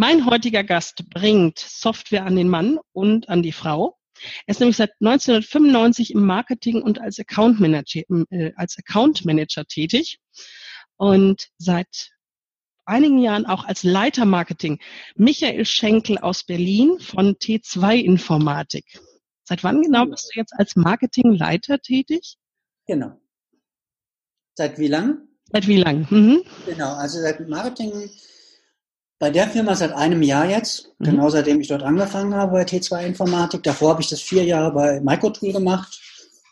Mein heutiger Gast bringt Software an den Mann und an die Frau. Er ist nämlich seit 1995 im Marketing und als Account Manager, äh, als Account Manager tätig und seit einigen Jahren auch als Leiter Marketing. Michael Schenkel aus Berlin von T2 Informatik. Seit wann genau bist du jetzt als Marketingleiter tätig? Genau. Seit wie lang? Seit wie lang? Mhm. Genau, also seit Marketing bei der Firma seit einem Jahr jetzt, mhm. genau seitdem ich dort angefangen habe bei T2 Informatik. Davor habe ich das vier Jahre bei Microtool gemacht.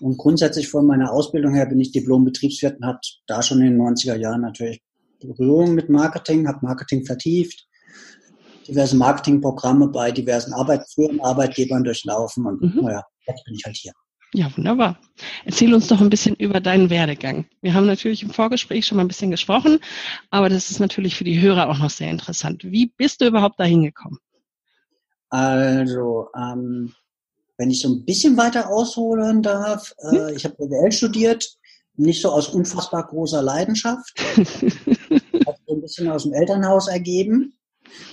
Und grundsätzlich von meiner Ausbildung her bin ich Diplom-Betriebswirt und hat da schon in den 90er Jahren natürlich Berührung mit Marketing, habe Marketing vertieft, diverse Marketingprogramme bei diversen Arbeit Arbeitgebern durchlaufen und mhm. naja, jetzt bin ich halt hier. Ja, wunderbar. Erzähl uns doch ein bisschen über deinen Werdegang. Wir haben natürlich im Vorgespräch schon mal ein bisschen gesprochen, aber das ist natürlich für die Hörer auch noch sehr interessant. Wie bist du überhaupt dahin gekommen? Also, ähm, wenn ich so ein bisschen weiter ausholen darf, äh, hm? ich habe BWL studiert, nicht so aus unfassbar großer Leidenschaft, hat so ein bisschen aus dem Elternhaus ergeben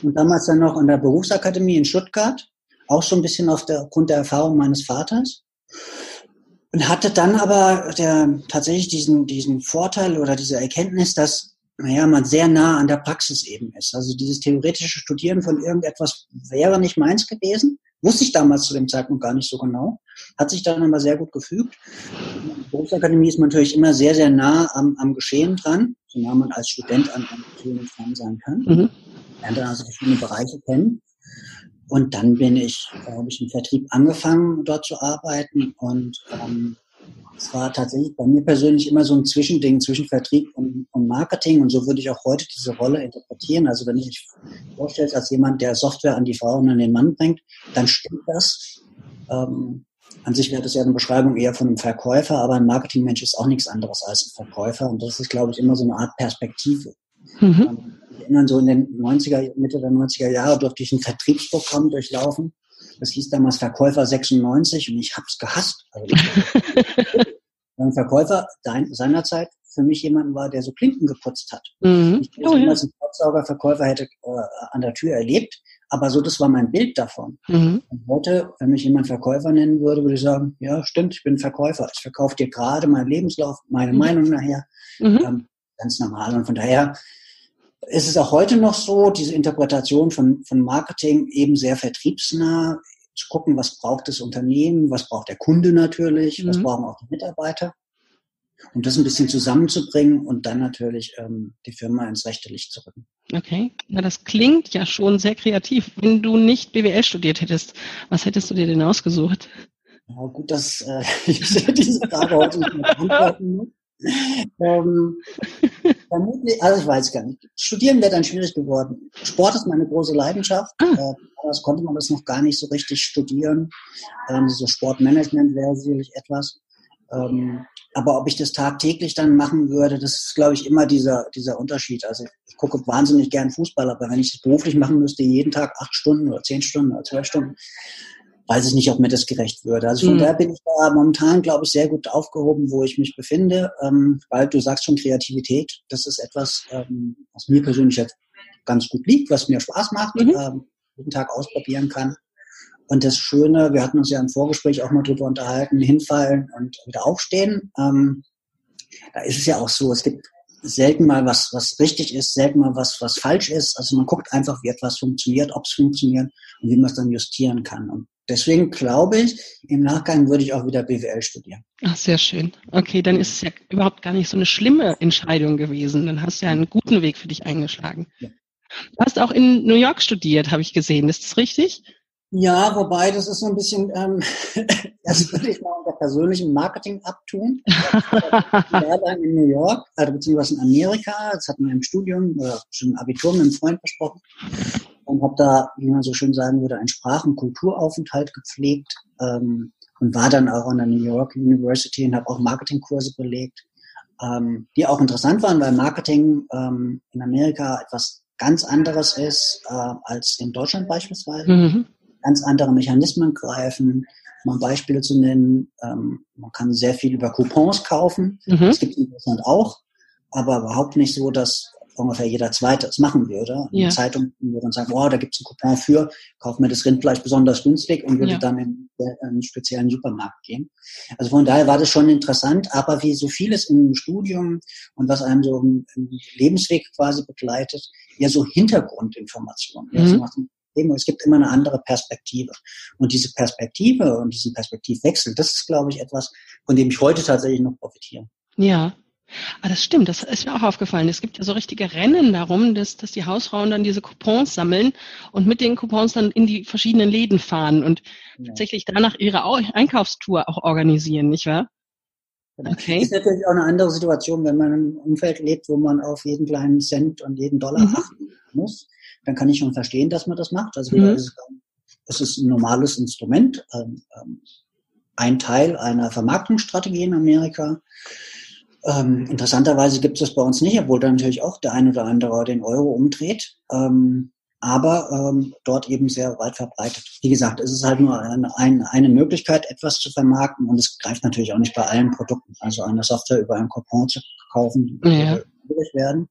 und damals dann noch an der Berufsakademie in Stuttgart, auch so ein bisschen aufgrund der Erfahrung meines Vaters. Und hatte dann aber der, tatsächlich diesen, diesen Vorteil oder diese Erkenntnis, dass naja, man sehr nah an der Praxis eben ist. Also dieses theoretische Studieren von irgendetwas wäre nicht meins gewesen. Wusste ich damals zu dem Zeitpunkt gar nicht so genau. Hat sich dann aber sehr gut gefügt. In der Berufsakademie ist man natürlich immer sehr, sehr nah am, am Geschehen dran, so nah man als Student an einem Geschehen dran sein kann. Mhm. Lernt dann also verschiedene Bereiche kennen. Und dann bin ich, habe ich im Vertrieb angefangen, dort zu arbeiten. Und ähm, es war tatsächlich bei mir persönlich immer so ein Zwischending zwischen Vertrieb und, und, Marketing. Und so würde ich auch heute diese Rolle interpretieren. Also wenn ich mich vorstelle, als jemand, der Software an die Frau und an den Mann bringt, dann stimmt das. Ähm, an sich wäre das ja eine Beschreibung eher von einem Verkäufer, aber ein Marketingmensch ist auch nichts anderes als ein Verkäufer. Und das ist, glaube ich, immer so eine Art Perspektive. Mhm. Erinnern, so in den 90er, Mitte der 90er Jahre durfte ich ein Vertriebsprogramm durchlaufen. Das hieß damals Verkäufer 96 und ich hab's gehasst. Also, ein Verkäufer seinerzeit für mich jemand war, der so Klinken geputzt hat. Mhm. Ich oh, ja. als ein Staubsaugerverkäufer hätte äh, an der Tür erlebt, aber so, das war mein Bild davon. Mhm. Und heute, wenn mich jemand Verkäufer nennen würde, würde ich sagen, ja, stimmt, ich bin Verkäufer. Ich verkaufe dir gerade meinen Lebenslauf, meine mhm. Meinung nachher. Mhm. Ähm, ganz normal. Und von daher ist es auch heute noch so, diese Interpretation von, von Marketing eben sehr vertriebsnah, zu gucken, was braucht das Unternehmen, was braucht der Kunde natürlich, mhm. was brauchen auch die Mitarbeiter. Und das ein bisschen zusammenzubringen und dann natürlich ähm, die Firma ins rechte Licht zu rücken. Okay, na das klingt ja schon sehr kreativ. Wenn du nicht BWL studiert hättest, was hättest du dir denn ausgesucht? Ja, gut, dass äh, ich diese Frage heute nicht mehr beantworten muss ähm, vermutlich, also ich weiß gar nicht. Studieren wäre dann schwierig geworden. Sport ist meine große Leidenschaft. Ah. Äh, das konnte man das noch gar nicht so richtig studieren. Ähm, so Sportmanagement wäre sicherlich etwas. Ähm, aber ob ich das tagtäglich dann machen würde, das ist, glaube ich, immer dieser, dieser Unterschied. Also ich gucke wahnsinnig gern Fußball, aber wenn ich das beruflich machen müsste, jeden Tag acht Stunden oder zehn Stunden oder zwölf Stunden, weiß ich nicht, ob mir das gerecht würde. Also von mhm. daher bin ich da momentan, glaube ich, sehr gut aufgehoben, wo ich mich befinde, ähm, weil du sagst schon Kreativität, das ist etwas, ähm, was mir persönlich jetzt ganz gut liegt, was mir Spaß macht, mhm. ähm, jeden Tag ausprobieren kann. Und das Schöne, wir hatten uns ja im Vorgespräch auch mal drüber unterhalten, hinfallen und wieder aufstehen. Ähm, da ist es ja auch so, es gibt selten mal was, was richtig ist, selten mal was, was falsch ist. Also man guckt einfach, wie etwas funktioniert, ob es funktioniert und wie man es dann justieren kann. Und Deswegen glaube ich, im Nachgang würde ich auch wieder BWL studieren. Ach, sehr schön. Okay, dann ist es ja überhaupt gar nicht so eine schlimme Entscheidung gewesen. Dann hast du ja einen guten Weg für dich eingeschlagen. Ja. Du hast auch in New York studiert, habe ich gesehen. Ist das richtig? Ja, wobei das ist so ein bisschen, ähm, das würde ich mal unter persönlichem Marketing abtun. war dann in New York, also beziehungsweise in Amerika. Das hatten wir im Studium oder schon im Abitur mit einem Freund besprochen und habe da, wie man so schön sagen würde, einen Sprach- und Kulturaufenthalt gepflegt ähm, und war dann auch an der New York University und habe auch Marketingkurse belegt, ähm, die auch interessant waren, weil Marketing ähm, in Amerika etwas ganz anderes ist äh, als in Deutschland beispielsweise. Mhm. Ganz andere Mechanismen greifen. Um Beispiele zu nennen, ähm, man kann sehr viel über Coupons kaufen. Mhm. Das gibt es in Deutschland auch, aber überhaupt nicht so, dass ungefähr jeder Zweite es machen würde. Ja. Zeitung würde dann sagen, boah, da gibt's einen Coupon für, kauf mir das Rindfleisch besonders günstig und würde ja. dann in, in einen speziellen Supermarkt gehen. Also von daher war das schon interessant, aber wie so vieles im Studium und was einem so im, im Lebensweg quasi begleitet, eher so Hintergrundinformationen. Mhm. Also es gibt immer eine andere Perspektive. Und diese Perspektive und diesen Perspektivwechsel, das ist, glaube ich, etwas, von dem ich heute tatsächlich noch profitiere. Ja, Ah, das stimmt, das ist mir auch aufgefallen. Es gibt ja so richtige Rennen darum, dass, dass die Hausfrauen dann diese Coupons sammeln und mit den Coupons dann in die verschiedenen Läden fahren und ja. tatsächlich danach ihre Einkaufstour auch organisieren, nicht wahr? Genau. Okay. Ist natürlich auch eine andere Situation, wenn man in einem Umfeld lebt, wo man auf jeden kleinen Cent und jeden Dollar mhm. achten muss. Dann kann ich schon verstehen, dass man das macht. Also mhm. es ist ein normales Instrument, ähm, ähm, ein Teil einer Vermarktungsstrategie in Amerika. Ähm, interessanterweise gibt es das bei uns nicht, obwohl da natürlich auch der ein oder andere den Euro umdreht. Ähm, aber ähm, dort eben sehr weit verbreitet. Wie gesagt, es ist halt nur eine, eine, eine Möglichkeit, etwas zu vermarkten und es greift natürlich auch nicht bei allen Produkten. Also eine Software über einen Coupon zu kaufen, ja. schwierig werden.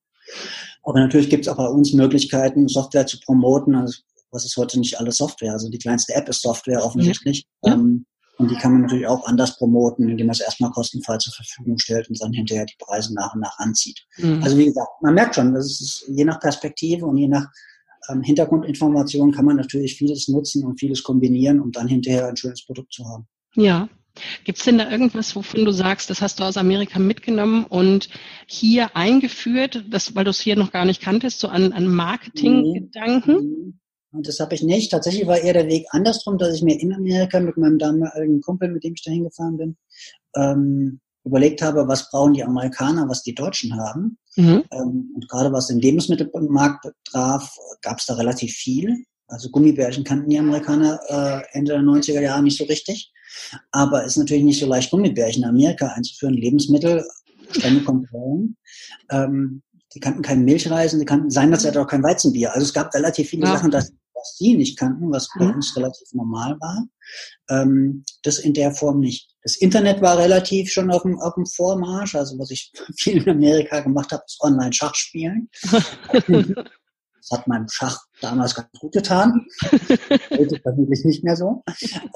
Aber natürlich gibt es auch bei uns Möglichkeiten, Software zu promoten. Also was ist heute nicht alles Software? Also die kleinste App ist Software offensichtlich. Ja. Ähm, und die kann man natürlich auch anders promoten, indem man es erstmal kostenfrei zur Verfügung stellt und dann hinterher die Preise nach und nach anzieht. Mhm. Also wie gesagt, man merkt schon, das ist je nach Perspektive und je nach ähm, Hintergrundinformation kann man natürlich vieles nutzen und vieles kombinieren, um dann hinterher ein schönes Produkt zu haben. Ja. Gibt es denn da irgendwas, wovon du sagst, das hast du aus Amerika mitgenommen und hier eingeführt, das, weil du es hier noch gar nicht kanntest, so an, an Marketinggedanken? Mhm. Und das habe ich nicht. Tatsächlich war eher der Weg andersrum, dass ich mir in Amerika mit meinem damaligen Kumpel, mit dem ich da hingefahren bin, ähm, überlegt habe, was brauchen die Amerikaner, was die Deutschen haben. Mhm. Ähm, und gerade was den Lebensmittelmarkt betraf, gab es da relativ viel. Also Gummibärchen kannten die Amerikaner äh, Ende der 90er Jahre nicht so richtig. Aber es ist natürlich nicht so leicht, Gummibärchen in Amerika einzuführen. Lebensmittel, strenge Kontrollen. Ähm, die kannten keinen Milchreisen, die kannten seinerzeit auch kein Weizenbier. Also es gab relativ viele ja. Sachen, dass was die nicht kannten, was bei mhm. uns relativ normal war. Ähm, das in der Form nicht. Das Internet war relativ schon auf dem, auf dem Vormarsch. Also was ich viel in Amerika gemacht habe, ist Online-Schach spielen. das hat meinem Schach damals ganz gut getan. Heute vermutlich nicht mehr so.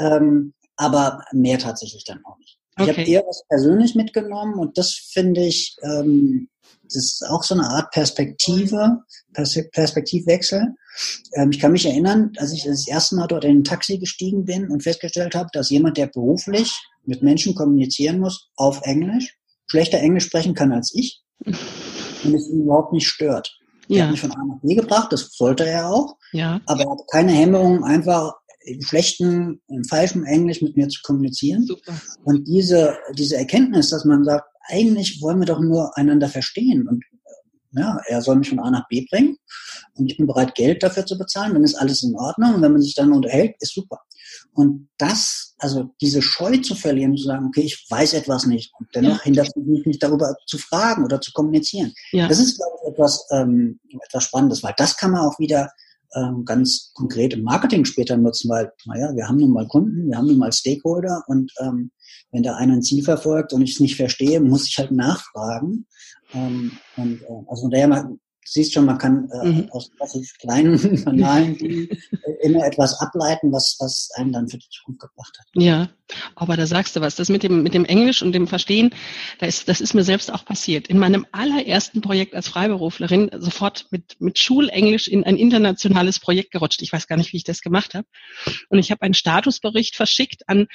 Ähm, aber mehr tatsächlich dann auch nicht. Ich okay. habe eher was persönlich mitgenommen und das finde ich, ähm, das ist auch so eine Art Perspektive, Perspektivwechsel. Ähm, ich kann mich erinnern, als ich das erste Mal dort in ein Taxi gestiegen bin und festgestellt habe, dass jemand, der beruflich mit Menschen kommunizieren muss, auf Englisch, schlechter Englisch sprechen kann als ich und es ihn überhaupt nicht stört. Er ja. hat mich von A nach B gebracht, das sollte er auch. Ja. Aber er hat keine Hemmung, einfach im schlechten, im falschen Englisch mit mir zu kommunizieren. Super. Und diese, diese Erkenntnis, dass man sagt, eigentlich wollen wir doch nur einander verstehen und ja, er soll mich von A nach B bringen und ich bin bereit, Geld dafür zu bezahlen, dann ist alles in Ordnung und wenn man sich dann unterhält, ist super. Und das, also diese Scheu zu verlieren, zu sagen, okay, ich weiß etwas nicht und dennoch ja. hindert mich nicht darüber zu fragen oder zu kommunizieren. Ja. Das ist, glaube ich, etwas, ähm, etwas Spannendes, weil das kann man auch wieder ähm, ganz konkret im Marketing später nutzen, weil, naja, wir haben nun mal Kunden, wir haben nun mal Stakeholder und ähm, wenn da einer ein Ziel verfolgt und ich es nicht verstehe, muss ich halt nachfragen. Ähm, und äh, also von daher siehst schon, man kann äh, mhm. aus relativ kleinen, banalen Dingen äh, immer etwas ableiten, was, was einen dann für die Zukunft gebracht hat. Ja, aber da sagst du was. Das mit dem, mit dem Englisch und dem Verstehen, da ist, das ist mir selbst auch passiert. In meinem allerersten Projekt als Freiberuflerin sofort mit, mit Schulenglisch in ein internationales Projekt gerutscht. Ich weiß gar nicht, wie ich das gemacht habe. Und ich habe einen Statusbericht verschickt an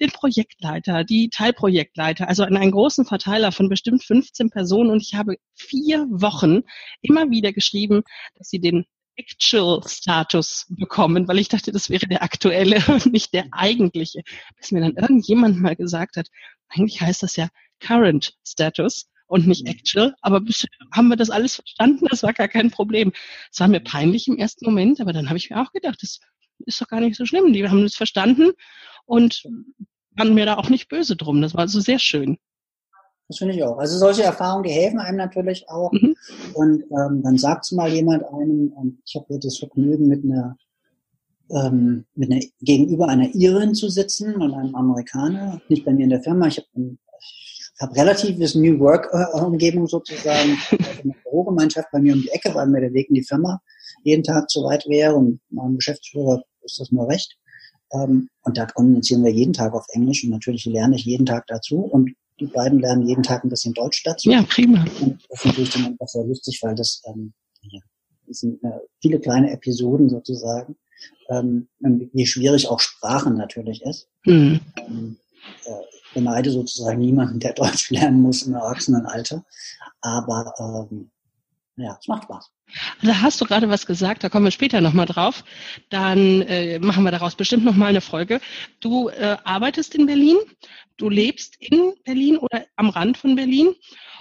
den Projektleiter, die Teilprojektleiter, also an einen großen Verteiler von bestimmt 15 Personen. Und ich habe vier Wochen immer wieder geschrieben, dass sie den Actual Status bekommen, weil ich dachte, das wäre der aktuelle und nicht der eigentliche. Bis mir dann irgendjemand mal gesagt hat, eigentlich heißt das ja Current Status und nicht mhm. Actual, aber haben wir das alles verstanden, das war gar kein Problem. Es war mir peinlich im ersten Moment, aber dann habe ich mir auch gedacht, das ist doch gar nicht so schlimm. Die haben es verstanden und waren mir da auch nicht böse drum. Das war also sehr schön. Das finde ich auch. Also solche Erfahrungen, die helfen einem natürlich auch. Mhm. Und ähm, dann sagt mal jemand einem, ähm, ich habe hier das Vergnügen mit einer ähm, mit einer gegenüber einer Irin zu sitzen und einem Amerikaner, nicht bei mir in der Firma. Ich habe habe relatives New Work-Umgebung äh, sozusagen. Also eine Bürogemeinschaft bei mir um die Ecke, weil mir der Weg in die Firma jeden Tag zu weit wäre und meinem Geschäftsführer ist das nur recht. Ähm, und da kommunizieren wir jeden Tag auf Englisch und natürlich lerne ich jeden Tag dazu und die beiden lernen jeden Tag ein bisschen Deutsch dazu. Ja, prima. Und das ist natürlich dann einfach sehr lustig, weil das, ähm, ja, das sind äh, viele kleine Episoden sozusagen, ähm, wie schwierig auch Sprachen natürlich ist. Mhm. Ähm, äh, ich beneide sozusagen niemanden, der Deutsch lernen muss im Erwachsenenalter. Aber ähm, ja, es macht Spaß. Da hast du gerade was gesagt, da kommen wir später nochmal drauf. Dann äh, machen wir daraus bestimmt nochmal eine Folge. Du äh, arbeitest in Berlin, du lebst in Berlin oder am Rand von Berlin.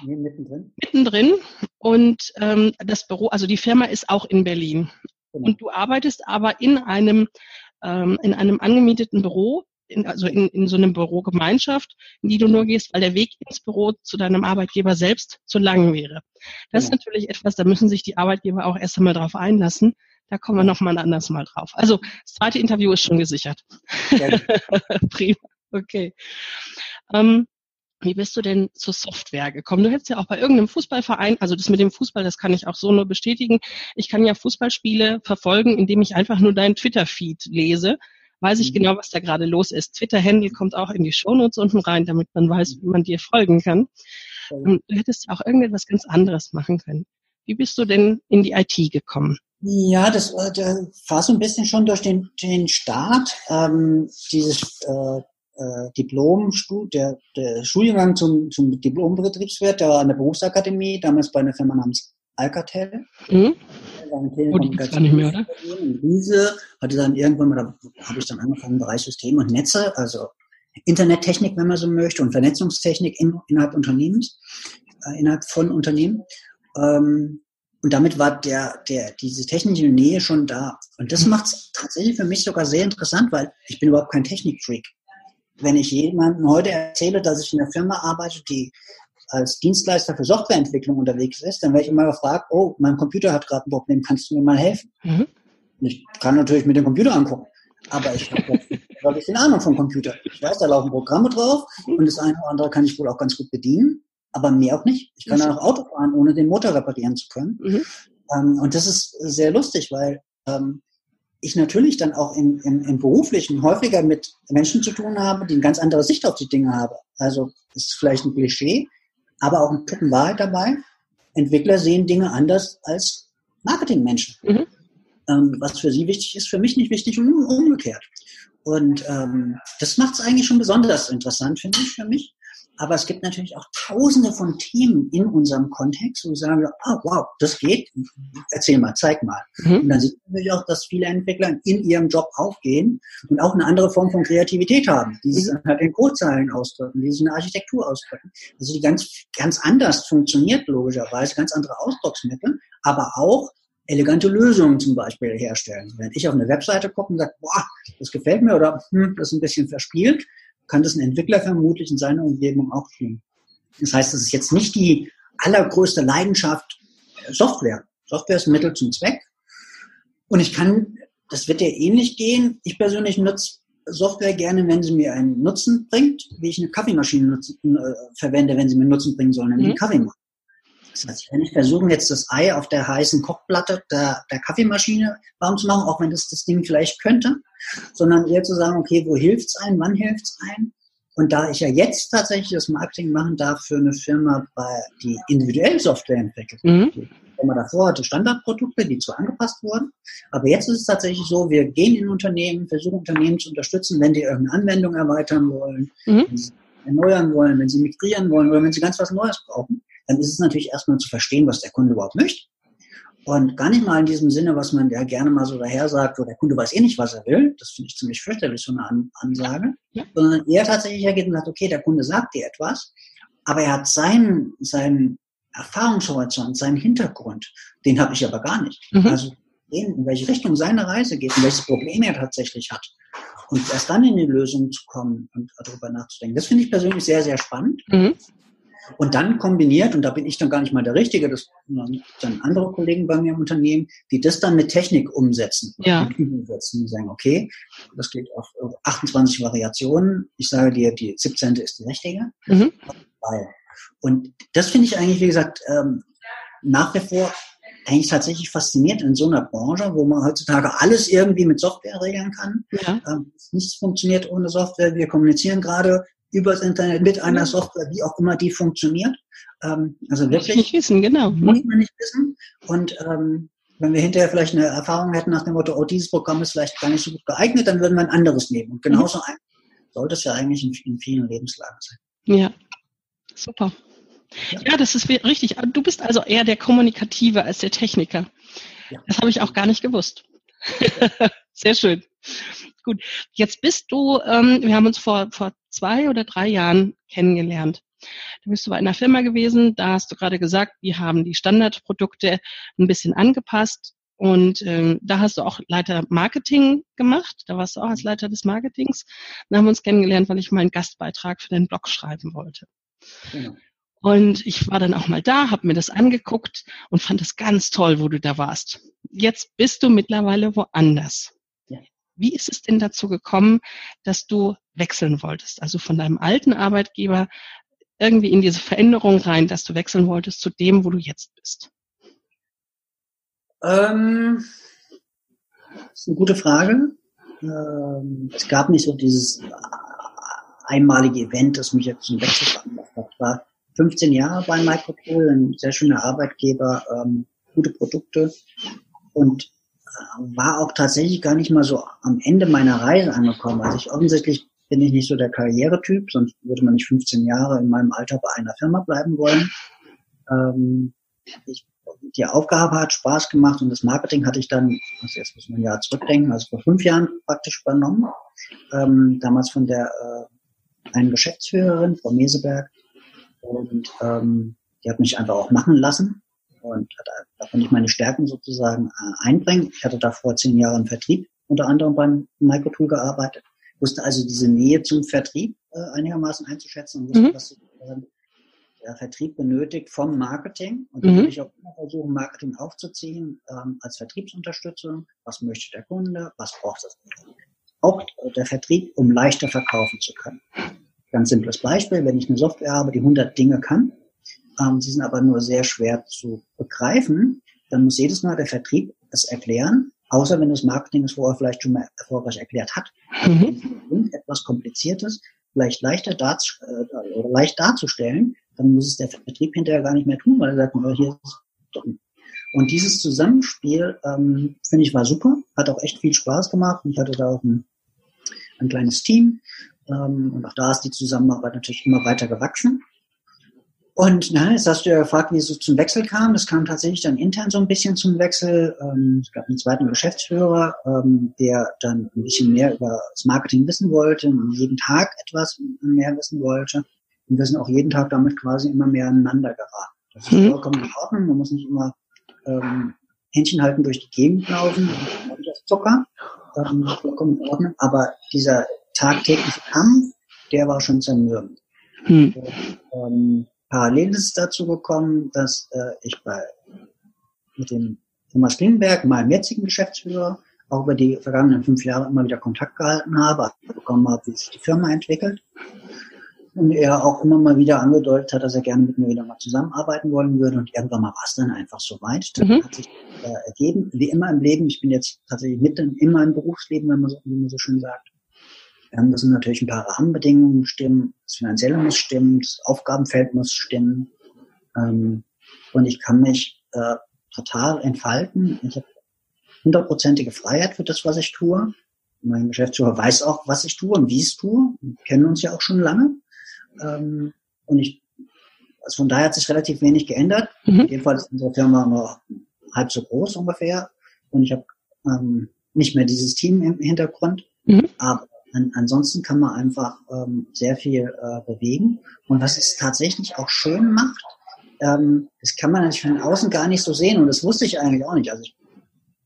Nee, mittendrin. Mittendrin. Und ähm, das Büro, also die Firma ist auch in Berlin. Genau. Und du arbeitest aber in einem, ähm, in einem angemieteten Büro in, also in, in so einem Bürogemeinschaft, in die du nur gehst, weil der Weg ins Büro zu deinem Arbeitgeber selbst zu lang wäre. Das ja. ist natürlich etwas, da müssen sich die Arbeitgeber auch erst einmal drauf einlassen. Da kommen wir noch mal anders mal drauf. Also das zweite Interview ist schon gesichert. Ja. Prima. Okay. Ähm, wie bist du denn zur Software gekommen? Du hättest ja auch bei irgendeinem Fußballverein, also das mit dem Fußball, das kann ich auch so nur bestätigen. Ich kann ja Fußballspiele verfolgen, indem ich einfach nur deinen Twitter-Feed lese weiß ich mhm. genau, was da gerade los ist. Twitter-Handle kommt auch in die Shownotes unten rein, damit man weiß, wie man dir folgen kann. Und du hättest auch irgendetwas ganz anderes machen können. Wie bist du denn in die IT gekommen? Ja, das äh, war so ein bisschen schon durch den, den Start. Ähm, dieses äh, äh, Diplom, der, der Studiengang zum, zum Diplom-Betriebswirt, der war an der Berufsakademie, damals bei einer Firma namens Alcatel. Mhm. Oh, die gibt's gar nicht mehr, oder? Diese hatte dann irgendwann mal, da habe ich dann angefangen, im Bereich Systeme und Netze, also Internettechnik, wenn man so möchte, und Vernetzungstechnik in, innerhalb Unternehmens, äh, innerhalb von Unternehmen. Ähm, und damit war der, der, diese technische Nähe schon da. Und das mhm. macht es tatsächlich für mich sogar sehr interessant, weil ich bin überhaupt kein Technikfreak. Wenn ich jemandem heute erzähle, dass ich in einer Firma arbeite, die als Dienstleister für Softwareentwicklung unterwegs ist, dann werde ich immer gefragt, oh, mein Computer hat gerade ein Problem, kannst du mir mal helfen? Mhm. Ich kann natürlich mit dem Computer angucken, aber ich habe ein bisschen Ahnung vom Computer. Ich weiß, da laufen Programme drauf und das eine oder andere kann ich wohl auch ganz gut bedienen, aber mehr auch nicht. Ich kann auch Auto fahren, ohne den Motor reparieren zu können. Mhm. Ähm, und das ist sehr lustig, weil ähm, ich natürlich dann auch im, im, im Beruflichen häufiger mit Menschen zu tun habe, die eine ganz andere Sicht auf die Dinge haben. Also das ist vielleicht ein Klischee, aber auch ein Stück Wahrheit dabei. Entwickler sehen Dinge anders als Marketingmenschen. Mhm. Ähm, was für sie wichtig ist, für mich nicht wichtig und umgekehrt. Und ähm, das macht es eigentlich schon besonders interessant, finde ich, für mich. Aber es gibt natürlich auch tausende von Themen in unserem Kontext, wo wir sagen, ah, wow, das geht. Erzähl mal, zeig mal. Mhm. Und dann sieht man natürlich auch, dass viele Entwickler in ihrem Job aufgehen und auch eine andere Form von Kreativität haben, die sich mhm. halt in Codezeilen ausdrücken, die sich in der Architektur ausdrücken. Also die ganz, ganz anders funktioniert, logischerweise, ganz andere Ausdrucksmittel, aber auch elegante Lösungen zum Beispiel herstellen. Wenn ich auf eine Webseite gucke und sage, boah, das gefällt mir oder hm, das ist ein bisschen verspielt, kann das ein Entwickler vermutlich in seiner Umgebung auch tun. Das heißt, es ist jetzt nicht die allergrößte Leidenschaft äh, Software. Software ist ein Mittel zum Zweck. Und ich kann, das wird ja ähnlich gehen. Ich persönlich nutze Software gerne, wenn sie mir einen Nutzen bringt, wie ich eine Kaffeemaschine nutzen, äh, verwende, wenn sie mir Nutzen bringen soll, nämlich mhm. einen Kaffee machen. Das heißt, wenn ich versuche jetzt das Ei auf der heißen Kochplatte der, der Kaffeemaschine warm zu machen, auch wenn das das Ding vielleicht könnte, sondern eher zu sagen, okay, wo hilft's ein, wann hilft's ein? Und da ich ja jetzt tatsächlich das Marketing machen darf für eine Firma, die individuell Software entwickelt, mhm. die Firma davor hatte Standardprodukte, die zwar angepasst wurden, aber jetzt ist es tatsächlich so, wir gehen in Unternehmen, versuchen Unternehmen zu unterstützen, wenn die irgendeine Anwendung erweitern wollen, mhm. wenn sie erneuern wollen, wenn sie migrieren wollen oder wenn sie ganz was Neues brauchen dann ist es natürlich erstmal zu verstehen, was der Kunde überhaupt möchte. Und gar nicht mal in diesem Sinne, was man ja gerne mal so daher sagt, wo der Kunde weiß eh nicht, was er will. Das finde ich ziemlich fürchterlich, so eine Ansage. Ja. Sondern eher tatsächlich hergeht und sagt, okay, der Kunde sagt dir etwas, aber er hat seinen, seinen Erfahrungshorizont, seinen Hintergrund, den habe ich aber gar nicht. Mhm. Also in welche Richtung seine Reise geht und welches Problem er tatsächlich hat. Und erst dann in die Lösung zu kommen und darüber nachzudenken. Das finde ich persönlich sehr, sehr spannend. Mhm. Und dann kombiniert, und da bin ich dann gar nicht mal der Richtige, das sind dann andere Kollegen bei mir im Unternehmen, die das dann mit Technik umsetzen. Ja. Mit umsetzen und sagen, okay, das geht auf 28 Variationen. Ich sage dir, die 17. ist die richtige. Mhm. Und das finde ich eigentlich, wie gesagt, ähm, nach wie vor eigentlich tatsächlich fasziniert in so einer Branche, wo man heutzutage alles irgendwie mit Software regeln kann. Ja. Ähm, nichts funktioniert ohne Software. Wir kommunizieren gerade übers Internet mit einer Software, wie auch immer die funktioniert. Ähm, also wirklich. Nicht wissen, genau. Muss man nicht wissen. Und ähm, wenn wir hinterher vielleicht eine Erfahrung hätten nach dem Motto, oh, dieses Programm ist vielleicht gar nicht so gut geeignet, dann würden wir ein anderes nehmen. Und genauso mhm. sollte es ja eigentlich in, in vielen Lebenslagen sein. Ja, super. Ja. ja, das ist richtig. Du bist also eher der Kommunikative als der Techniker. Ja. Das habe ich auch gar nicht gewusst. Sehr schön. Gut, jetzt bist du, ähm, wir haben uns vor, vor zwei oder drei Jahren kennengelernt. Da bist du bei einer Firma gewesen, da hast du gerade gesagt, wir haben die Standardprodukte ein bisschen angepasst und ähm, da hast du auch Leiter Marketing gemacht. Da warst du auch als Leiter des Marketings. Dann haben wir uns kennengelernt, weil ich mal einen Gastbeitrag für deinen Blog schreiben wollte. Genau. Und ich war dann auch mal da, habe mir das angeguckt und fand es ganz toll, wo du da warst. Jetzt bist du mittlerweile woanders. Ja. Wie ist es denn dazu gekommen, dass du wechseln wolltest? Also von deinem alten Arbeitgeber irgendwie in diese Veränderung rein, dass du wechseln wolltest zu dem, wo du jetzt bist? Ähm, das ist eine gute Frage. Ähm, es gab nicht so dieses einmalige Event, das mich jetzt zum Wechsel veranlasst hat. war 15 Jahre bei Micropool, ein sehr schöner Arbeitgeber, ähm, gute Produkte und äh, war auch tatsächlich gar nicht mal so am Ende meiner Reise angekommen. Also ich offensichtlich bin ich nicht so der Karrieretyp, sonst würde man nicht 15 Jahre in meinem Alter bei einer Firma bleiben wollen. Ähm, ich, die Aufgabe hat Spaß gemacht und das Marketing hatte ich dann, also jetzt muss man ein Jahr zurückdenken, also vor fünf Jahren praktisch übernommen. Ähm, damals von der äh, einen Geschäftsführerin, Frau Meseberg, und ähm, die hat mich einfach auch machen lassen und hat, da konnte ich meine Stärken sozusagen äh, einbringen. Ich hatte davor zehn Jahre im Vertrieb, unter anderem beim Microtool gearbeitet, wusste also diese Nähe zum Vertrieb äh, einigermaßen einzuschätzen und wusste, mhm. was äh, der Vertrieb benötigt vom Marketing. Und mhm. ich auch immer versuchen, Marketing aufzuziehen ähm, als Vertriebsunterstützung. Was möchte der Kunde? Was braucht das? Auch der Vertrieb, um leichter verkaufen zu können. Ganz simples Beispiel, wenn ich eine Software habe, die 100 Dinge kann, ähm, sie sind aber nur sehr schwer zu begreifen, dann muss jedes Mal der Vertrieb es erklären, außer wenn das Marketing es vorher vielleicht schon mal erfolgreich erklärt hat. Mhm. etwas Kompliziertes vielleicht leichter darz äh, oder leicht darzustellen, dann muss es der Vertrieb hinterher gar nicht mehr tun, weil er sagt, oh, hier ist es doch nicht. Und dieses Zusammenspiel, ähm, finde ich, war super, hat auch echt viel Spaß gemacht. Ich hatte da auch ein, ein kleines Team, ähm, und auch da ist die Zusammenarbeit natürlich immer weiter gewachsen. Und na, jetzt hast du ja gefragt, wie es so zum Wechsel kam. Das kam tatsächlich dann intern so ein bisschen zum Wechsel. Ähm, es gab einen zweiten Geschäftsführer, ähm, der dann ein bisschen mehr über das Marketing wissen wollte und jeden Tag etwas mehr wissen wollte. Und wir sind auch jeden Tag damit quasi immer mehr aneinander geraten. Das ist mhm. vollkommen in Ordnung. Man muss nicht immer ähm, Händchen halten durch die Gegend laufen. Das Zucker. Ähm, vollkommen in Ordnung. Aber dieser tagtägliche Kampf, der war schon zermürbend. Hm. ähm, parallel ist es dazu gekommen, dass äh, ich bei mit dem Thomas Klingenberg, meinem jetzigen Geschäftsführer, auch über die vergangenen fünf Jahre immer wieder Kontakt gehalten habe, bekommen habe, wie sich die Firma entwickelt. Und er auch immer mal wieder angedeutet hat, dass er gerne mit mir wieder mal zusammenarbeiten wollen würde. Und irgendwann mal war es dann einfach so weit. Dann mhm. hat sich äh, ergeben, wie immer im Leben, ich bin jetzt tatsächlich mitten immer im Berufsleben, wenn man so, wie man so schön sagt, dann müssen natürlich ein paar Rahmenbedingungen stimmen. Das Finanzielle muss stimmen, das Aufgabenfeld muss stimmen. Ähm, und ich kann mich äh, total entfalten. Ich habe hundertprozentige Freiheit für das, was ich tue. Mein Geschäftsführer weiß auch, was ich tue und wie ich es tue. Wir kennen uns ja auch schon lange. Ähm, und ich, also von daher hat sich relativ wenig geändert. Mhm. Fall ist unsere Firma nur halb so groß ungefähr. Und ich habe ähm, nicht mehr dieses Team im Hintergrund. Mhm. Aber an, ansonsten kann man einfach ähm, sehr viel äh, bewegen. Und was es tatsächlich auch schön macht, ähm, das kann man natürlich von außen gar nicht so sehen und das wusste ich eigentlich auch nicht. Also ich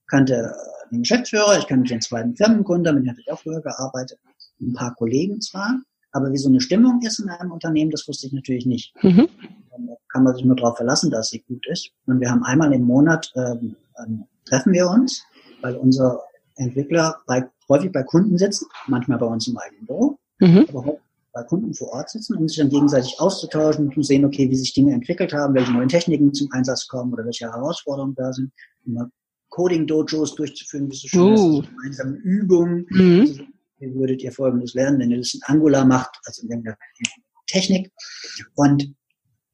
kannte äh, den Geschäftsführer, ich kannte den zweiten Firmengründer, mit dem hatte ich auch früher gearbeitet, ein paar Kollegen zwar, aber wie so eine Stimmung ist in einem Unternehmen, das wusste ich natürlich nicht. Mhm. Da kann man sich nur darauf verlassen, dass sie gut ist. Und wir haben einmal im Monat ähm, ähm, treffen wir uns, weil unser Entwickler bei häufig bei Kunden sitzen, manchmal bei uns im eigenen Büro, mhm. aber bei Kunden vor Ort sitzen, um sich dann gegenseitig auszutauschen und zu sehen, okay, wie sich Dinge entwickelt haben, welche neuen Techniken zum Einsatz kommen oder welche Herausforderungen da sind. Immer Coding-Dojos durchzuführen, wie so schön Oh. ist, gemeinsame Übungen. Mhm. Also, Wie würdet ihr Folgendes lernen, wenn ihr das in Angular macht, also in irgendeiner Technik. Und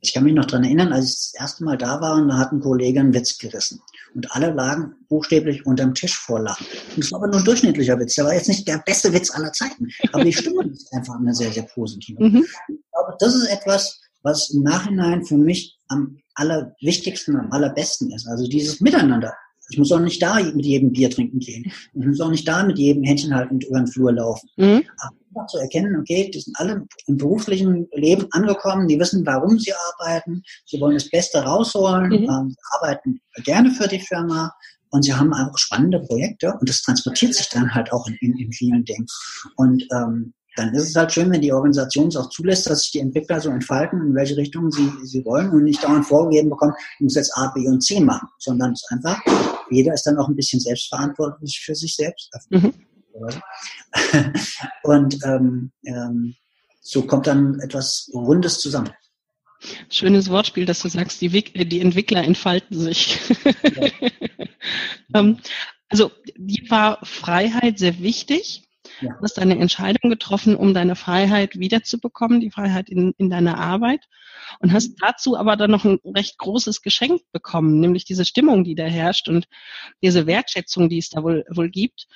ich kann mich noch dran erinnern, als ich das erste Mal da war, und da hat ein Kollege einen Witz gerissen. Und alle lagen buchstäblich unterm Tisch vor Lachen. Und es war aber nur ein durchschnittlicher Witz. Der war jetzt nicht der beste Witz aller Zeiten. Aber die Stimmung ist einfach eine sehr, sehr positive. Mhm. Ich glaube, das ist etwas, was im Nachhinein für mich am allerwichtigsten, am allerbesten ist. Also dieses Miteinander. Ich muss auch nicht da mit jedem Bier trinken gehen. Ich muss auch nicht da mit jedem Händchen haltend über den Flur laufen. Mhm. Aber einfach zu erkennen, okay, die sind alle im beruflichen Leben angekommen, die wissen, warum sie arbeiten, sie wollen das Beste rausholen, Mhm. ähm, sie arbeiten gerne für die Firma und sie haben einfach spannende Projekte und das transportiert sich dann halt auch in, in, in vielen Dingen. Und ähm, dann ist es halt schön, wenn die Organisation es auch zulässt, dass sich die Entwickler so entfalten, in welche Richtung sie, sie wollen und nicht dauernd vorgegeben bekommen, du musst jetzt A, B und C machen, sondern es ist einfach, jeder ist dann auch ein bisschen selbstverantwortlich für sich selbst. Mhm. Oder so. Und ähm, ähm, so kommt dann etwas Rundes zusammen. Schönes Wortspiel, dass du sagst, die, Wick- die Entwickler entfalten sich. ähm, also dir war Freiheit sehr wichtig. Ja. Du hast eine Entscheidung getroffen, um deine Freiheit wiederzubekommen, die Freiheit in, in deiner Arbeit. Und hast dazu aber dann noch ein recht großes Geschenk bekommen, nämlich diese Stimmung, die da herrscht und diese Wertschätzung, die es da wohl, wohl gibt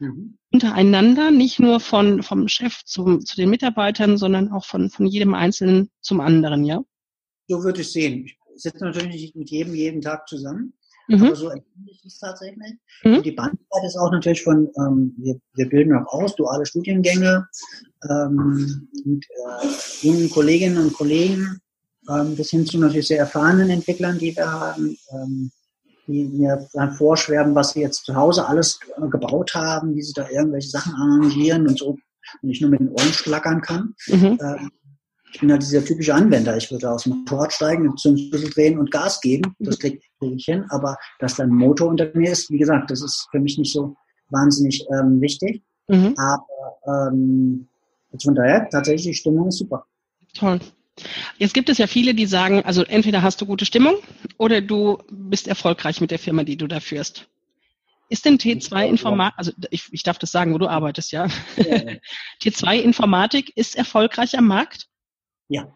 Mhm. untereinander, nicht nur von, vom Chef zum, zu den Mitarbeitern, sondern auch von, von jedem Einzelnen zum anderen, ja? So würde ich sehen. Ich sitze natürlich nicht mit jedem jeden Tag zusammen, Mhm. aber so empfinde ich es tatsächlich. Mhm. Und die Bandbreite ist auch natürlich von, ähm, wir, wir bilden auch aus, duale Studiengänge ähm, mit äh, jungen Kolleginnen und Kollegen ähm, bis hin zu natürlich sehr erfahrenen Entwicklern, die wir haben, ähm, die mir dann vorschwärmen, was sie jetzt zu Hause alles äh, gebaut haben, wie sie da irgendwelche Sachen arrangieren und so und ich nur mit den Ohren schlackern kann. Mhm. Ähm, ich bin halt dieser typische Anwender. Ich würde aus dem Motorrad steigen, den Zündschlüssel drehen und Gas geben. Das kriege krieg ich hin. Aber dass da ein Motor unter mir ist, wie gesagt, das ist für mich nicht so wahnsinnig ähm, wichtig. Mhm. Aber ähm, jetzt von daher, tatsächlich, die Stimmung ist super. Toll. Jetzt gibt es ja viele, die sagen, also entweder hast du gute Stimmung oder du bist erfolgreich mit der Firma, die du da führst. Ist denn T2 Informatik, also ich, ich darf das sagen, wo du arbeitest, ja? T2 Informatik ist erfolgreich am Markt? Ja.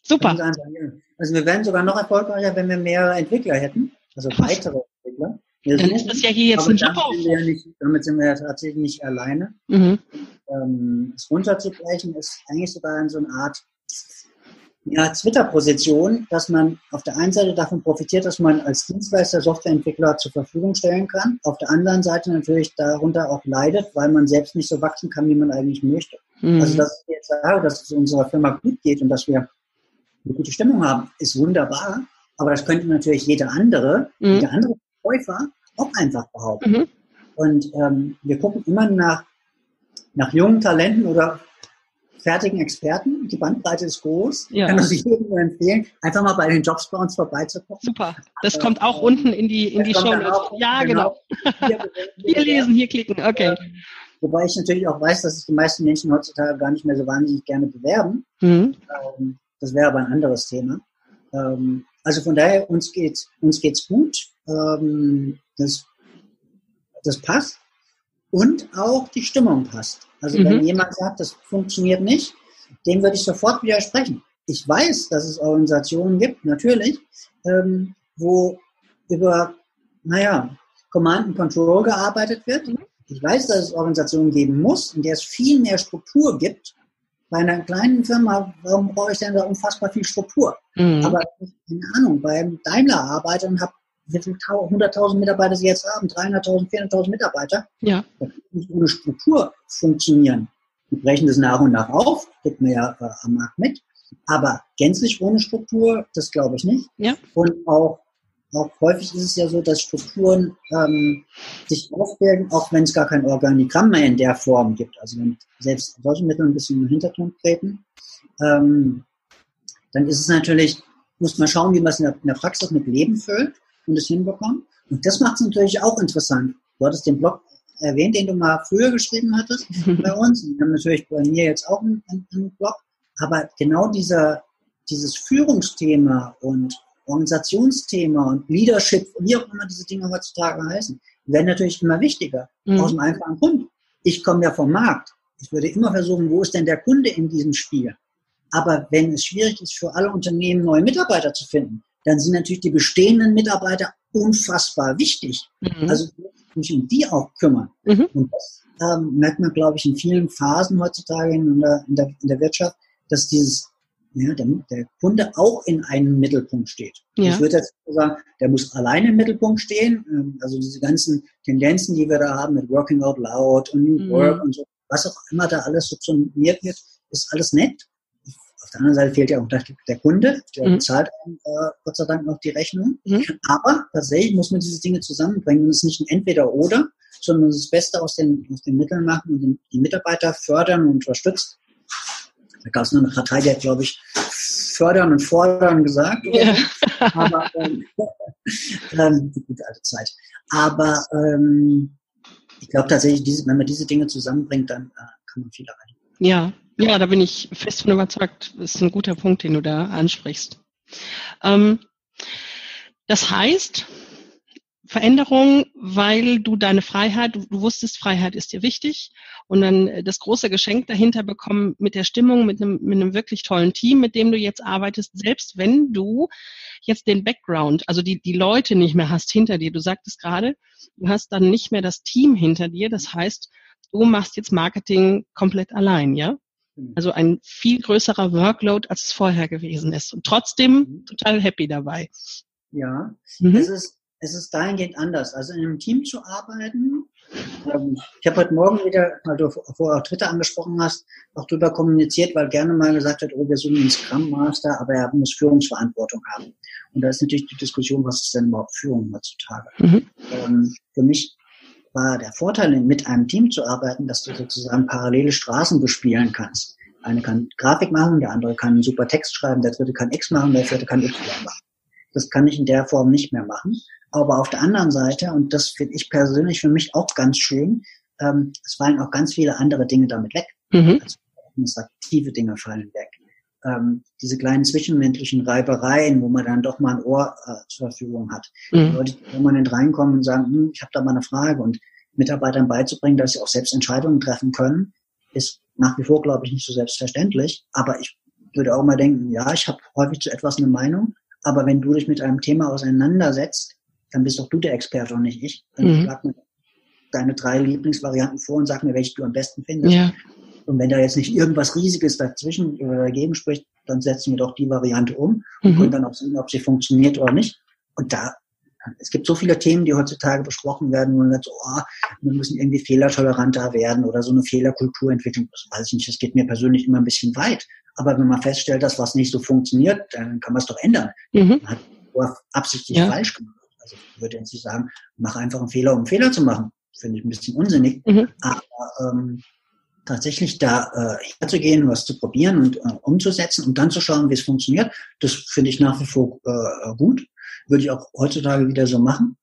Super. Ja. Also wir wären sogar noch erfolgreicher, wenn wir mehrere Entwickler hätten. Also weitere Dann suchen- ist das ja hier jetzt ein damit Job sind, wir ja nicht, damit sind wir ja tatsächlich nicht alleine. Mhm. ähm, es runterzubrechen, ist eigentlich sogar in so eine Art ja, Twitter-Position, dass man auf der einen Seite davon profitiert, dass man als Dienstleister Softwareentwickler zur Verfügung stellen kann, auf der anderen Seite natürlich darunter auch leidet, weil man selbst nicht so wachsen kann, wie man eigentlich möchte. Mhm. Also, dass ich jetzt sage, dass es unserer Firma gut geht und dass wir eine gute Stimmung haben, ist wunderbar. Aber das könnte natürlich jeder andere, Mhm. jeder andere Käufer auch einfach behaupten. Mhm. Und ähm, wir gucken immer nach, nach jungen Talenten oder fertigen Experten. Die Bandbreite ist groß. Ja. Kann das jedem nur empfehlen, einfach mal bei den Jobs bei uns vorbeizugucken. Super. Das kommt auch unten in die, in die Show auch, Ja, genau. Hier, Hier lesen, hier klicken. Okay. Wobei ich natürlich auch weiß, dass sich die meisten Menschen heutzutage gar nicht mehr so wahnsinnig gerne bewerben. Mhm. Ähm, das wäre aber ein anderes Thema. Ähm, also von daher, uns geht's, uns geht's gut. Ähm, das, das passt. Und auch die Stimmung passt. Also Mhm. wenn jemand sagt, das funktioniert nicht, dem würde ich sofort widersprechen. Ich weiß, dass es Organisationen gibt, natürlich, ähm, wo über, naja, Command and Control gearbeitet wird. Mhm. Ich weiß, dass es Organisationen geben muss, in der es viel mehr Struktur gibt. Bei einer kleinen Firma, warum brauche ich denn da unfassbar viel Struktur? Mhm. Aber keine Ahnung, beim Daimler arbeite und habe wie viel tau- 100.000 Mitarbeiter sie jetzt haben, 300.000, 400.000 Mitarbeiter, ja. das kann nicht ohne Struktur funktionieren. Wir brechen das nach und nach auf, kriegt man ja äh, am Markt mit. Aber gänzlich ohne Struktur, das glaube ich nicht. Ja. Und auch, auch häufig ist es ja so, dass Strukturen ähm, sich aufbilden, auch wenn es gar kein Organigramm mehr in der Form gibt. Also wenn selbst solche Mittel ein bisschen im Hintergrund treten, ähm, dann ist es natürlich, muss man schauen, wie man es in der, in der Praxis mit Leben füllt und es hinbekommt. Und das macht es natürlich auch interessant. Du hattest den Blog erwähnt, den du mal früher geschrieben hattest bei uns. Wir haben natürlich bei mir jetzt auch einen, einen Blog. Aber genau dieser, dieses Führungsthema und Organisationsthema und Leadership, wie auch immer diese Dinge heutzutage heißen, werden natürlich immer wichtiger. Mhm. Aus dem einfachen Grund. Ich komme ja vom Markt. Ich würde immer versuchen, wo ist denn der Kunde in diesem Spiel? Aber wenn es schwierig ist, für alle Unternehmen neue Mitarbeiter zu finden, dann sind natürlich die bestehenden Mitarbeiter unfassbar wichtig. Mhm. Also mich um die auch kümmern. Mhm. Und das ähm, merkt man, glaube ich, in vielen Phasen heutzutage in der, in der, in der Wirtschaft, dass dieses ja, der, der Kunde auch in einem Mittelpunkt steht. Ja. Ich würde jetzt sagen, der muss alleine im Mittelpunkt stehen. Ähm, also diese ganzen Tendenzen, die wir da haben mit Working Out Loud und New mhm. Work und so, was auch immer da alles subsumiert wird, ist alles nett. Auf der anderen Seite fehlt ja auch der, Kunde, der mhm. bezahlt einem, äh, Gott sei Dank noch die Rechnung. Mhm. Aber tatsächlich muss man diese Dinge zusammenbringen. Und es ist nicht ein Entweder-Oder, sondern das Beste aus den, aus den Mitteln machen und die Mitarbeiter fördern und unterstützt da gab es nur eine Partei, die hat, glaube ich, fördern und fordern gesagt. Ja. Aber ähm, ähm, die gute alte Zeit. Aber ähm, ich glaube tatsächlich, diese, wenn man diese Dinge zusammenbringt, dann äh, kann man viel erreichen. Ja, ja, da bin ich fest von überzeugt. Das ist ein guter Punkt, den du da ansprichst. Ähm, das heißt, Veränderung, weil du deine Freiheit, du, du, wusstest, Freiheit ist dir wichtig und dann äh, das große Geschenk dahinter bekommen mit der Stimmung, mit einem, mit einem wirklich tollen Team, mit dem du jetzt arbeitest, selbst wenn du jetzt den Background, also die, die Leute nicht mehr hast hinter dir. Du sagtest gerade, du hast dann nicht mehr das Team hinter dir. Das heißt, du machst jetzt Marketing komplett allein, ja? Mhm. Also ein viel größerer Workload, als es vorher gewesen ist. Und trotzdem mhm. total happy dabei. Ja, mhm. es ist es ist dahingehend anders. Also in einem Team zu arbeiten, ähm, ich habe heute Morgen wieder, weil du vorher auch Twitter angesprochen hast, auch darüber kommuniziert, weil gerne mal gesagt wird, oh, wir suchen einen Scrum Master, aber er muss Führungsverantwortung haben. Und da ist natürlich die Diskussion, was ist denn überhaupt Führung heutzutage? Mhm. Ähm, für mich war der Vorteil, mit einem Team zu arbeiten, dass du sozusagen parallele Straßen bespielen kannst. Eine kann Grafik machen, der andere kann einen super Text schreiben, der dritte kann X machen, der vierte kann Y machen. Das kann ich in der Form nicht mehr machen. Aber auf der anderen Seite, und das finde ich persönlich für mich auch ganz schön, ähm, es fallen auch ganz viele andere Dinge damit weg. Mhm. Also administrative Dinge fallen weg. Ähm, diese kleinen zwischenmenschlichen Reibereien, wo man dann doch mal ein Ohr äh, zur Verfügung hat. Mhm. Leute, die permanent reinkommen und sagen, hm, ich habe da mal eine Frage und Mitarbeitern beizubringen, dass sie auch selbst Entscheidungen treffen können, ist nach wie vor, glaube ich, nicht so selbstverständlich. Aber ich würde auch mal denken, ja, ich habe häufig zu etwas eine Meinung, aber wenn du dich mit einem Thema auseinandersetzt, dann bist doch du der Experte und nicht ich. Dann mhm. schlag mir deine drei Lieblingsvarianten vor und sag mir, welche du am besten findest. Ja. Und wenn da jetzt nicht irgendwas Riesiges dazwischen oder dagegen spricht, dann setzen wir doch die Variante um und mhm. können dann auch sehen, ob sie funktioniert oder nicht. Und da, es gibt so viele Themen, die heutzutage besprochen werden, wo man sagt, oh, wir müssen irgendwie fehlertoleranter werden oder so eine Fehlerkultur entwickeln. Das weiß ich nicht, das geht mir persönlich immer ein bisschen weit. Aber wenn man feststellt, dass was nicht so funktioniert, dann kann man es doch ändern. Mhm. Man hat absichtlich ja. falsch gemacht. Also ich würde jetzt nicht sagen, mach einfach einen Fehler, um einen Fehler zu machen. Finde ich ein bisschen unsinnig. Mhm. Aber ähm, tatsächlich da äh, herzugehen, was zu probieren und äh, umzusetzen und dann zu schauen, wie es funktioniert, das finde ich nach wie vor äh, gut. Würde ich auch heutzutage wieder so machen.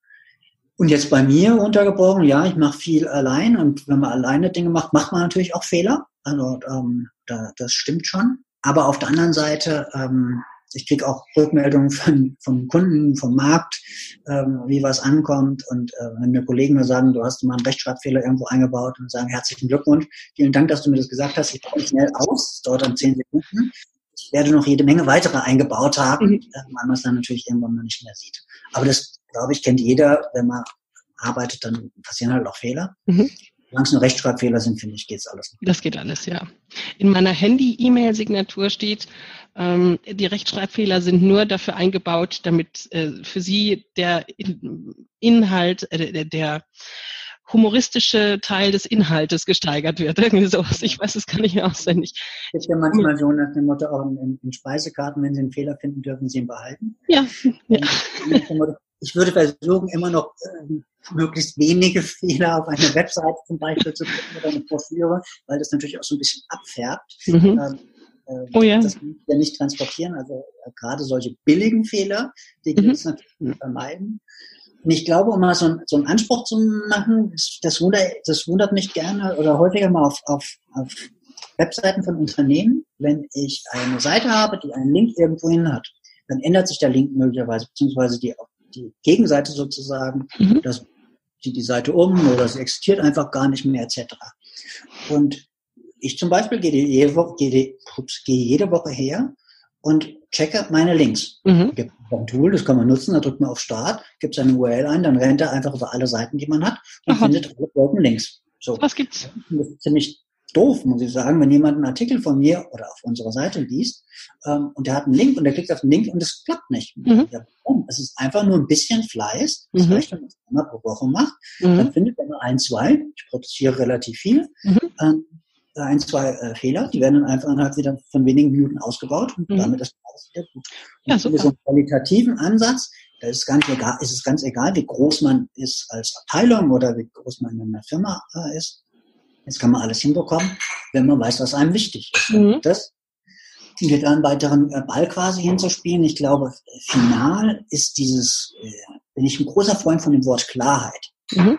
Und jetzt bei mir untergebrochen, ja, ich mache viel allein und wenn man alleine Dinge macht, macht man natürlich auch Fehler. Also ähm, da, das stimmt schon. Aber auf der anderen Seite ähm, ich kriege auch Rückmeldungen von, von Kunden, vom Markt, ähm, wie was ankommt. Und äh, wenn mir Kollegen mir sagen, du hast mal einen Rechtschreibfehler irgendwo eingebaut und sagen, herzlichen Glückwunsch, vielen Dank, dass du mir das gesagt hast. Ich baue schnell aus, das dauert dann zehn Sekunden. Ich werde noch jede Menge weitere eingebaut haben, mhm. äh, weil man es dann natürlich irgendwann mal nicht mehr sieht. Aber das, glaube ich, kennt jeder, wenn man arbeitet, dann passieren halt auch Fehler. Mhm. Solange es nur Rechtschreibfehler sind, finde ich, geht es alles. Das geht alles, ja. In meiner Handy-E-Mail-Signatur steht, ähm, die Rechtschreibfehler sind nur dafür eingebaut, damit äh, für Sie der Inhalt, äh, der humoristische Teil des Inhaltes gesteigert wird. Irgendwie sowas. Ich weiß es gar nicht mehr auswendig. Ist ja manchmal so nach dem Motto auch in, in Speisekarten, wenn Sie einen Fehler finden, dürfen Sie ihn behalten. Ja. ja. Ich würde versuchen, immer noch äh, möglichst wenige Fehler auf einer Webseite zum Beispiel zu finden oder eine Broschüre, weil das natürlich auch so ein bisschen abfärbt. Mhm. Ähm, äh, oh ja. Das kann wir nicht transportieren. Also äh, gerade solche billigen Fehler, die mhm. gibt es natürlich vermeiden. ich glaube, um mal so, so einen Anspruch zu machen, das wundert, das wundert mich gerne oder häufiger mal auf, auf, auf Webseiten von Unternehmen, wenn ich eine Seite habe, die einen Link irgendwohin hat, dann ändert sich der Link möglicherweise, beziehungsweise die, die Gegenseite sozusagen, mhm. das zieht die Seite um oder sie existiert einfach gar nicht mehr etc. Und ich zum Beispiel gehe jede Woche, gehe, ups, gehe jede Woche her und checke meine Links. Mhm. Gibt ein Tool, das kann man nutzen, da drückt man auf Start, gibt seine URL ein, dann rennt er einfach über alle Seiten, die man hat und Aha. findet alle Broken Links. So. Was gibt's? Das ist ziemlich doof, muss ich sagen, wenn jemand einen Artikel von mir oder auf unserer Seite liest ähm, und der hat einen Link und der klickt auf den Link und es klappt nicht. Mhm. Ja, es ist einfach nur ein bisschen Fleiß. Das mhm. reicht, wenn man es einmal pro Woche macht. Mhm. Dann findet nur ein, zwei. Ich produziere relativ viel. Mhm. Ähm, ein, zwei äh, Fehler, die werden dann einfach innerhalb wieder von wenigen Minuten ausgebaut und mhm. damit ist alles wieder gut. Und ja, super. so einen qualitativen Ansatz, da ist, nicht egal, ist es ganz egal, wie groß man ist als Abteilung oder wie groß man in einer Firma äh, ist. Jetzt kann man alles hinbekommen, wenn man weiß, was einem wichtig ist. Mhm. Das geht einen weiteren äh, Ball quasi hinzuspielen. Ich glaube, final ist dieses, äh, bin ich ein großer Freund von dem Wort Klarheit. Mhm.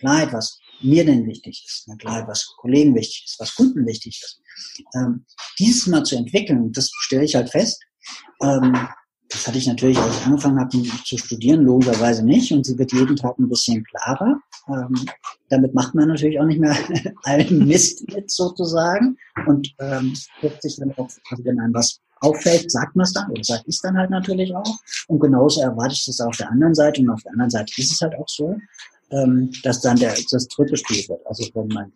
Klarheit, was mir denn wichtig ist, na klar, was Kollegen wichtig ist, was Kunden wichtig ist. Ähm, dieses mal zu entwickeln, das stelle ich halt fest. Ähm, das hatte ich natürlich, als ich angefangen habe zu studieren, logischerweise nicht. Und sie wird jeden Tag ein bisschen klarer. Ähm, damit macht man natürlich auch nicht mehr allen Mist mit sozusagen. Und ähm, guckt sich dann auch, also wenn einem was auffällt, sagt man es dann oder sagt es dann halt natürlich auch. Und genauso erwarte ich das auf der anderen Seite. Und auf der anderen Seite ist es halt auch so, ähm, dass dann der, das zurückgespielt wird. Also wenn man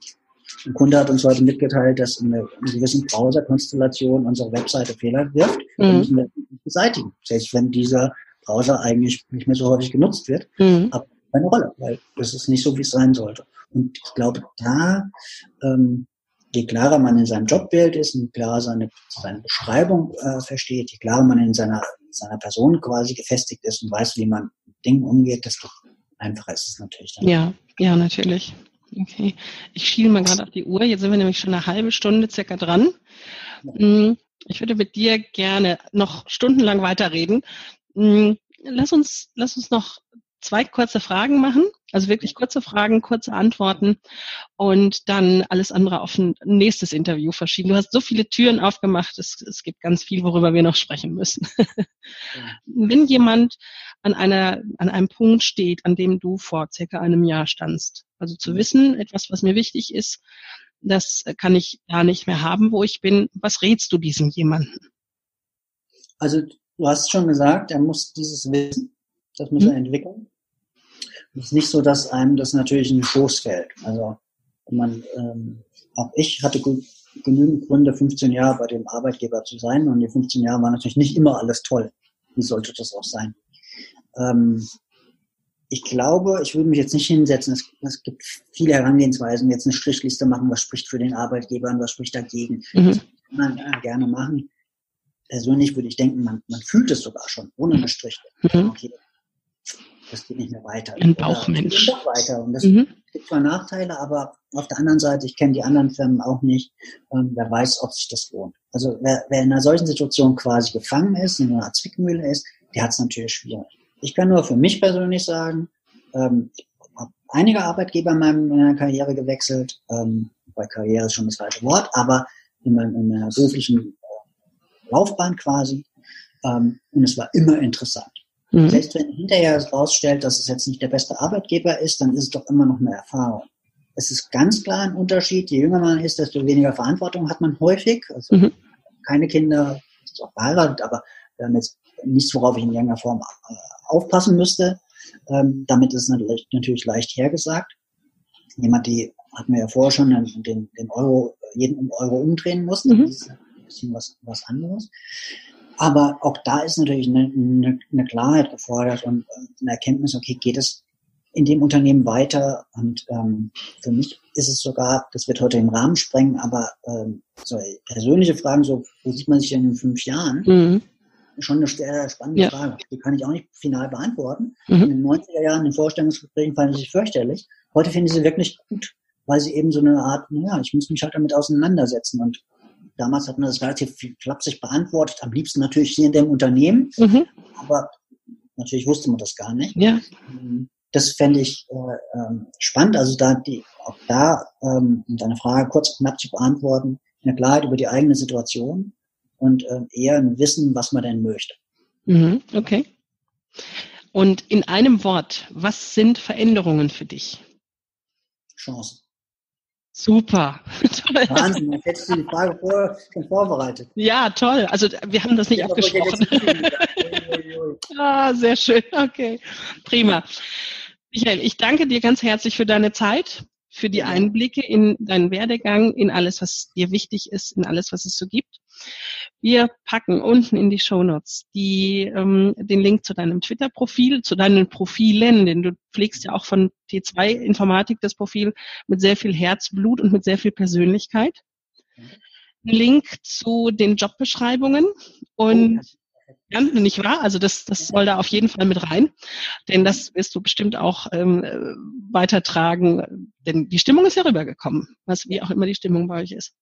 ein Kunde hat uns heute mitgeteilt, dass in einer, gewissen Browser-Konstellation unsere Webseite Fehler wirft, mhm. müssen wir beseitigen. Selbst wenn dieser Browser eigentlich nicht mehr so häufig genutzt wird, mhm. aber keine Rolle, weil das ist nicht so, wie es sein sollte. Und ich glaube, da, ähm, je klarer man in seinem Jobbild ist, je klarer seine, seine Beschreibung äh, versteht, je klarer man in seiner, seiner Person quasi gefestigt ist und weiß, wie man mit Dingen umgeht, desto einfacher ist es natürlich dann. Ja, ja, natürlich. Okay. Ich schiele mal gerade auf die Uhr. Jetzt sind wir nämlich schon eine halbe Stunde circa dran. Hm, ich würde mit dir gerne noch stundenlang weiterreden. Hm, lass uns, lass uns noch zwei kurze Fragen machen. Also wirklich kurze Fragen, kurze Antworten und dann alles andere auf ein nächstes Interview verschieben. Du hast so viele Türen aufgemacht, es, es gibt ganz viel, worüber wir noch sprechen müssen. Wenn jemand an, einer, an einem Punkt steht, an dem du vor circa einem Jahr standst, also zu mhm. wissen, etwas, was mir wichtig ist, das kann ich da nicht mehr haben, wo ich bin. Was rätst du diesem jemanden? Also du hast schon gesagt, er muss dieses Wissen, das muss hm. er entwickeln. Es ist nicht so, dass einem das natürlich in den Schoß fällt. Also man, ähm, auch ich hatte genügend Gründe, 15 Jahre bei dem Arbeitgeber zu sein und die 15 Jahre waren natürlich nicht immer alles toll. Wie sollte das auch sein? Ähm, ich glaube, ich würde mich jetzt nicht hinsetzen. Es, es, gibt viele Herangehensweisen, jetzt eine Strichliste machen, was spricht für den Arbeitgeber und was spricht dagegen. Mhm. Das kann man äh, gerne machen. Persönlich würde ich denken, man, man fühlt es sogar schon, ohne eine Strichliste. Mhm. Okay, das geht nicht mehr weiter. Ein Bauchmensch. Doch weiter. Und das mhm. gibt zwar Nachteile, aber auf der anderen Seite, ich kenne die anderen Firmen auch nicht. Ähm, wer weiß, ob sich das lohnt. Also wer, wer in einer solchen Situation quasi gefangen ist, in einer Zwickmühle ist, der hat es natürlich schwierig. Ich kann nur für mich persönlich sagen, ähm, ich habe einige Arbeitgeber in, meiner Karriere gewechselt. Ähm, bei Karriere ist schon das falsche Wort, aber in meiner beruflichen äh, Laufbahn quasi. Ähm, und es war immer interessant. Mhm. Selbst wenn hinterher herausstellt, dass es jetzt nicht der beste Arbeitgeber ist, dann ist es doch immer noch eine Erfahrung. Es ist ganz klar ein Unterschied. Je jünger man ist, desto weniger Verantwortung hat man häufig. Also mhm. keine Kinder, ist auch verheiratet, aber wir haben jetzt nichts, worauf ich in irgendeiner Form äh, aufpassen müsste. Ähm, damit ist es natürlich leicht hergesagt. Jemand, die hatten wir ja vorher schon den, den Euro, jeden Euro umdrehen musste. Mhm. Das ist ein bisschen was, was anderes. Aber auch da ist natürlich eine, eine, eine Klarheit gefordert und äh, eine Erkenntnis, okay, geht es in dem Unternehmen weiter? Und ähm, für mich ist es sogar, das wird heute den Rahmen sprengen, aber ähm, so persönliche Fragen, so wo sieht man sich denn in fünf Jahren? Mhm. Schon eine sehr spannende ja. Frage. Die kann ich auch nicht final beantworten. Mhm. In den 90er Jahren in Vorstellungsgesprächen fand ich sie fürchterlich. Heute finde ich sie wirklich gut, weil sie eben so eine Art, naja, ich muss mich halt damit auseinandersetzen und Damals hat man das relativ flapsig beantwortet. Am liebsten natürlich hier in dem Unternehmen. Mhm. Aber Natürlich wusste man das gar nicht. Ja. Ähm, das fände ich äh, ähm, spannend. Also da die, auch da, ähm, um deine Frage kurz und knapp zu beantworten, eine Klarheit über die eigene Situation und äh, eher ein Wissen, was man denn möchte. Mhm, okay. Und in einem Wort, was sind Veränderungen für dich? Chancen. Super. Wahnsinn, jetzt hättest du die Frage vor, schon vorbereitet. Ja, toll. Also wir haben das nicht ja, abgesprochen. ah, sehr schön. Okay, prima. Michael, ich danke dir ganz herzlich für deine Zeit, für die Einblicke in deinen Werdegang, in alles, was dir wichtig ist, in alles, was es so gibt. Wir packen unten in die Show Notes die, ähm, den Link zu deinem Twitter-Profil, zu deinen Profilen, denn du pflegst ja auch von T2 Informatik das Profil mit sehr viel Herzblut und mit sehr viel Persönlichkeit. Link zu den Jobbeschreibungen und ja, nicht wahr? Also das, das soll da auf jeden Fall mit rein, denn das wirst du bestimmt auch ähm, weitertragen, denn die Stimmung ist ja rübergekommen, was wie auch immer die Stimmung bei euch ist.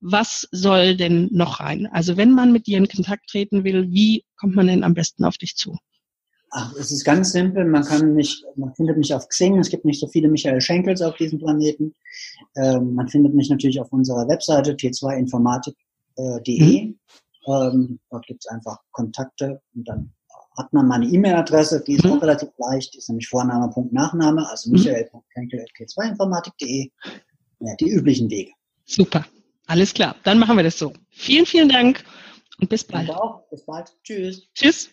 Was soll denn noch rein? Also wenn man mit dir in Kontakt treten will, wie kommt man denn am besten auf dich zu? Ach, es ist ganz simpel. Man kann mich, man findet mich auf Xing. Es gibt nicht so viele Michael Schenkels auf diesem Planeten. Ähm, man findet mich natürlich auf unserer Webseite t2informatik.de. Mhm. Ähm, dort gibt es einfach Kontakte und dann hat man meine E-Mail-Adresse, die ist mhm. auch relativ leicht, die ist nämlich Vorname, Punkt, Nachname, also mhm. michael.kenkel.t2informatik.de. Ja, die üblichen Wege. Super, alles klar, dann machen wir das so. Vielen, vielen Dank und bis bald. Bis bald. Tschüss. Tschüss.